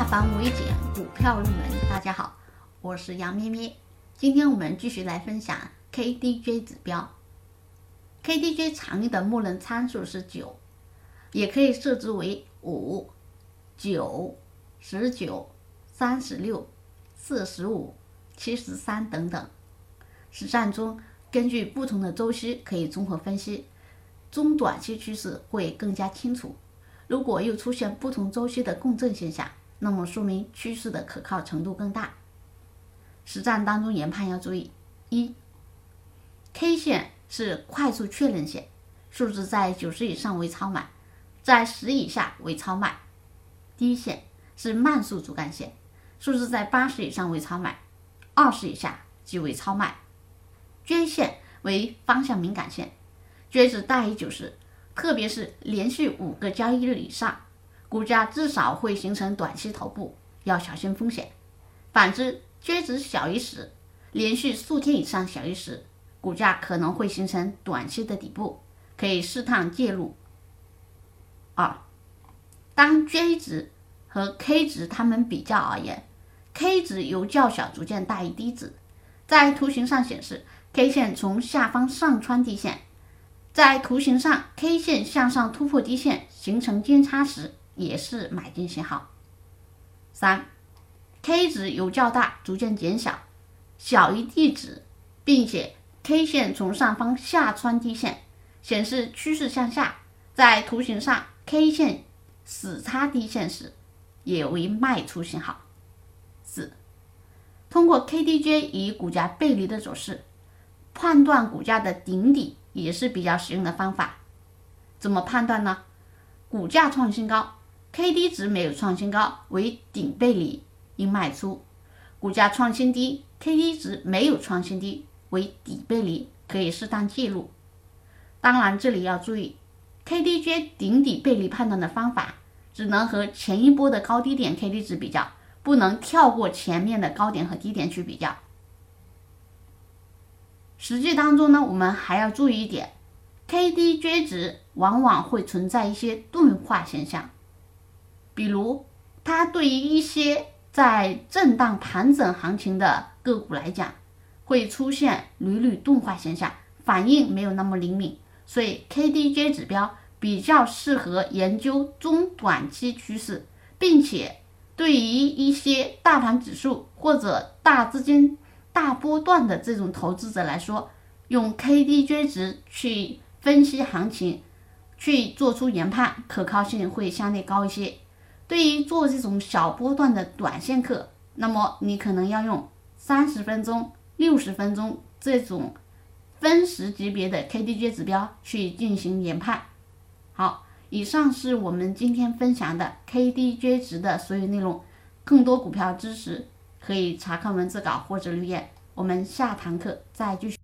化繁为简，股票入门。大家好，我是杨咩咩。今天我们继续来分享 KDJ 指标。KDJ 常用的默认参数是九，也可以设置为五、九、十九、三十六、四十五、七十三等等。实战中，根据不同的周期可以综合分析，中短期趋势会更加清楚。如果又出现不同周期的共振现象，那么说明趋势的可靠程度更大。实战当中研判要注意：一，K 线是快速确认线，数值在九十以上为超买，在十以下为超卖；低线是慢速主干线，数值在八十以上为超买，二十以下即为超卖。均线为方向敏感线，均值大于九十，特别是连续五个交易日以上。股价至少会形成短期头部，要小心风险。反之，均值小于十，连续数天以上小于十，股价可能会形成短期的底部，可以适当介入。二，当均值和 K 值它们比较而言，K 值由较小逐渐大于低值。在图形上显示，K 线从下方上穿低线，在图形上 K 线向上突破低线形成金叉时。也是买进信号。三，K 值由较大逐渐减小，小于 D 值，并且 K 线从上方下穿低线，显示趋势向下。在图形上，K 线死叉低线时，也为卖出信号。四，通过 KDJ 与股价背离的走势，判断股价的顶底也是比较实用的方法。怎么判断呢？股价创新高。K D 值没有创新高，为顶背离，应卖出；股价创新低，K D 值没有创新低，为底背离，可以适当介入。当然，这里要注意，K D J 顶底背离判断的方法，只能和前一波的高低点 K D 值比较，不能跳过前面的高点和低点去比较。实际当中呢，我们还要注意一点，K D J 值往往会存在一些钝化现象。比如，它对于一些在震荡盘整行情的个股来讲，会出现屡屡钝化现象，反应没有那么灵敏，所以 KDJ 指标比较适合研究中短期趋势，并且对于一些大盘指数或者大资金大波段的这种投资者来说，用 KDJ 值去分析行情，去做出研判，可靠性会相对高一些。对于做这种小波段的短线客，那么你可能要用三十分钟、六十分钟这种分时级别的 KDJ 指标去进行研判。好，以上是我们今天分享的 KDJ 值的所有内容。更多股票知识可以查看文字稿或者留言。我们下堂课再继续。